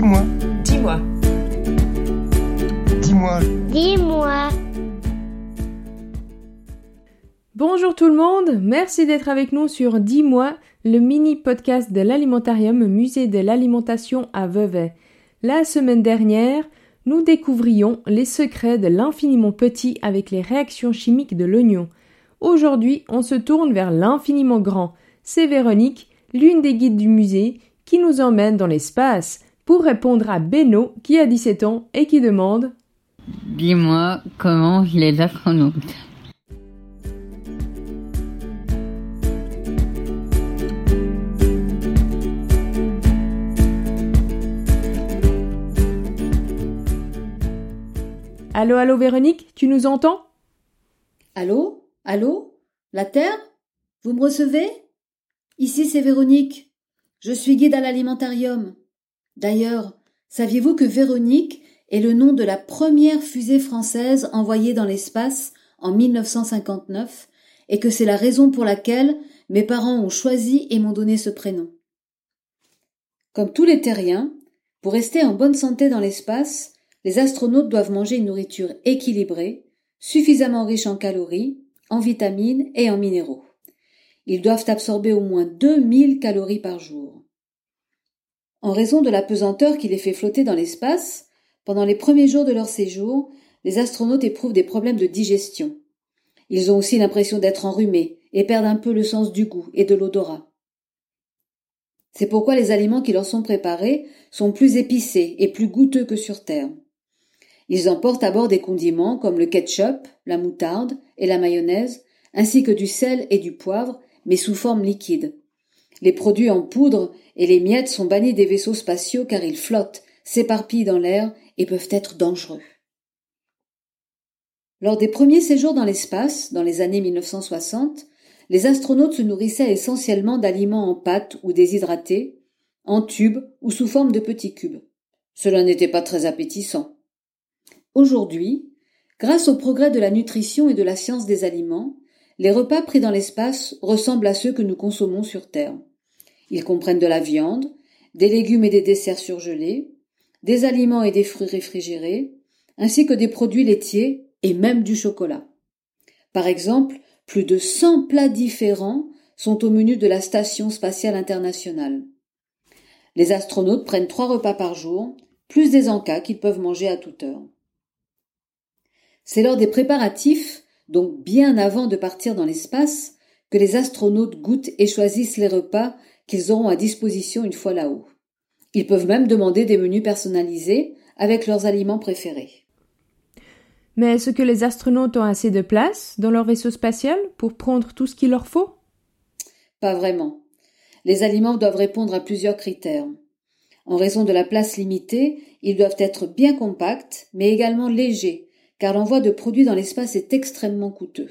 Dis-moi. Dis-moi. Dis-moi. Dis-moi. Bonjour tout le monde, merci d'être avec nous sur Dis-moi, le mini podcast de l'alimentarium musée de l'alimentation à Vevey. La semaine dernière, nous découvrions les secrets de l'infiniment petit avec les réactions chimiques de l'oignon. Aujourd'hui, on se tourne vers l'infiniment grand. C'est Véronique, l'une des guides du musée, qui nous emmène dans l'espace pour répondre à Beno qui a 17 ans et qui demande Dis-moi comment les astronautes? Allô, allô Véronique, tu nous entends? Allô? Allô? La Terre? Vous me recevez? Ici c'est Véronique. Je suis guide à l'alimentarium. D'ailleurs, saviez-vous que Véronique est le nom de la première fusée française envoyée dans l'espace en 1959 et que c'est la raison pour laquelle mes parents ont choisi et m'ont donné ce prénom? Comme tous les terriens, pour rester en bonne santé dans l'espace, les astronautes doivent manger une nourriture équilibrée, suffisamment riche en calories, en vitamines et en minéraux. Ils doivent absorber au moins 2000 calories par jour. En raison de la pesanteur qui les fait flotter dans l'espace, pendant les premiers jours de leur séjour, les astronautes éprouvent des problèmes de digestion. Ils ont aussi l'impression d'être enrhumés et perdent un peu le sens du goût et de l'odorat. C'est pourquoi les aliments qui leur sont préparés sont plus épicés et plus goûteux que sur Terre. Ils emportent à bord des condiments comme le ketchup, la moutarde et la mayonnaise, ainsi que du sel et du poivre, mais sous forme liquide. Les produits en poudre et les miettes sont bannis des vaisseaux spatiaux car ils flottent, s'éparpillent dans l'air et peuvent être dangereux. Lors des premiers séjours dans l'espace, dans les années 1960, les astronautes se nourrissaient essentiellement d'aliments en pâte ou déshydratés, en tubes ou sous forme de petits cubes. Cela n'était pas très appétissant. Aujourd'hui, grâce au progrès de la nutrition et de la science des aliments, les repas pris dans l'espace ressemblent à ceux que nous consommons sur Terre. Ils comprennent de la viande, des légumes et des desserts surgelés, des aliments et des fruits réfrigérés, ainsi que des produits laitiers et même du chocolat. Par exemple, plus de 100 plats différents sont au menu de la Station spatiale internationale. Les astronautes prennent trois repas par jour, plus des encas qu'ils peuvent manger à toute heure. C'est lors des préparatifs, donc bien avant de partir dans l'espace, que les astronautes goûtent et choisissent les repas qu'ils auront à disposition une fois là-haut. Ils peuvent même demander des menus personnalisés avec leurs aliments préférés. Mais est-ce que les astronautes ont assez de place dans leur vaisseau spatial pour prendre tout ce qu'il leur faut? Pas vraiment. Les aliments doivent répondre à plusieurs critères. En raison de la place limitée, ils doivent être bien compacts, mais également légers, car l'envoi de produits dans l'espace est extrêmement coûteux.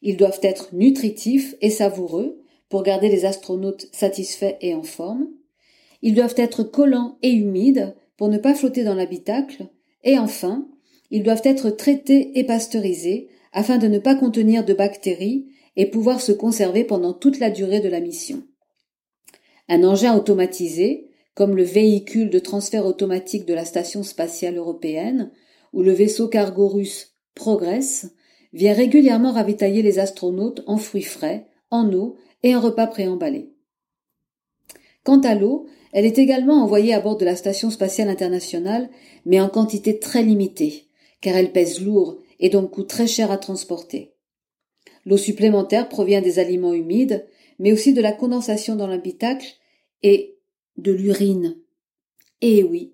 Ils doivent être nutritifs et savoureux pour garder les astronautes satisfaits et en forme. Ils doivent être collants et humides pour ne pas flotter dans l'habitacle. Et enfin, ils doivent être traités et pasteurisés afin de ne pas contenir de bactéries et pouvoir se conserver pendant toute la durée de la mission. Un engin automatisé, comme le véhicule de transfert automatique de la Station spatiale européenne, où le vaisseau cargo russe Progress vient régulièrement ravitailler les astronautes en fruits frais, en eau et en repas préemballés. Quant à l'eau, elle est également envoyée à bord de la Station spatiale internationale, mais en quantité très limitée, car elle pèse lourd et donc coûte très cher à transporter. L'eau supplémentaire provient des aliments humides, mais aussi de la condensation dans l'habitacle et de l'urine. Eh oui,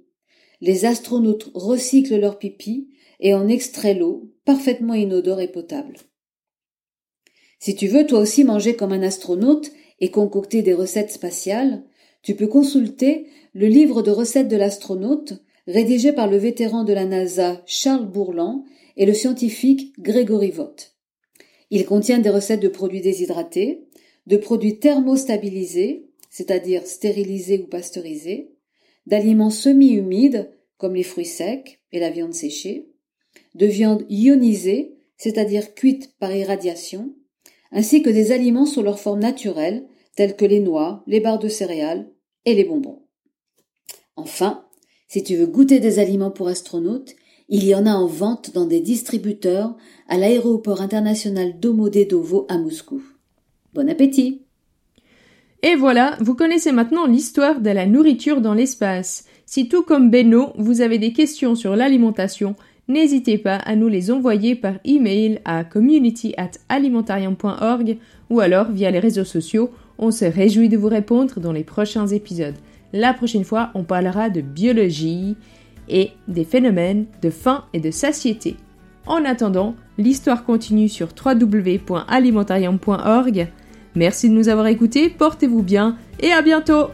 les astronautes recyclent leur pipi et en extraient l'eau, parfaitement inodore et potable. Si tu veux toi aussi manger comme un astronaute et concocter des recettes spatiales, tu peux consulter le livre de recettes de l'astronaute rédigé par le vétéran de la NASA Charles Bourlan et le scientifique Grégory Vaught. Il contient des recettes de produits déshydratés, de produits thermostabilisés, c'est-à-dire stérilisés ou pasteurisés, d'aliments semi-humides, comme les fruits secs et la viande séchée, de viande ionisée, c'est-à-dire cuite par irradiation, ainsi que des aliments sous leur forme naturelle, tels que les noix, les barres de céréales et les bonbons. Enfin, Si tu veux goûter des aliments pour astronautes, il y en a en vente dans des distributeurs à l'aéroport international Domodedovo à Moscou. Bon appétit Et voilà, vous connaissez maintenant l'histoire de la nourriture dans l'espace. Si tout comme Beno, vous avez des questions sur l'alimentation, n'hésitez pas à nous les envoyer par email à community@alimentarium.org ou alors via les réseaux sociaux. On se réjouit de vous répondre dans les prochains épisodes. La prochaine fois, on parlera de biologie et des phénomènes de faim et de satiété. En attendant, l'histoire continue sur www.alimentarium.org. Merci de nous avoir écoutés, portez-vous bien et à bientôt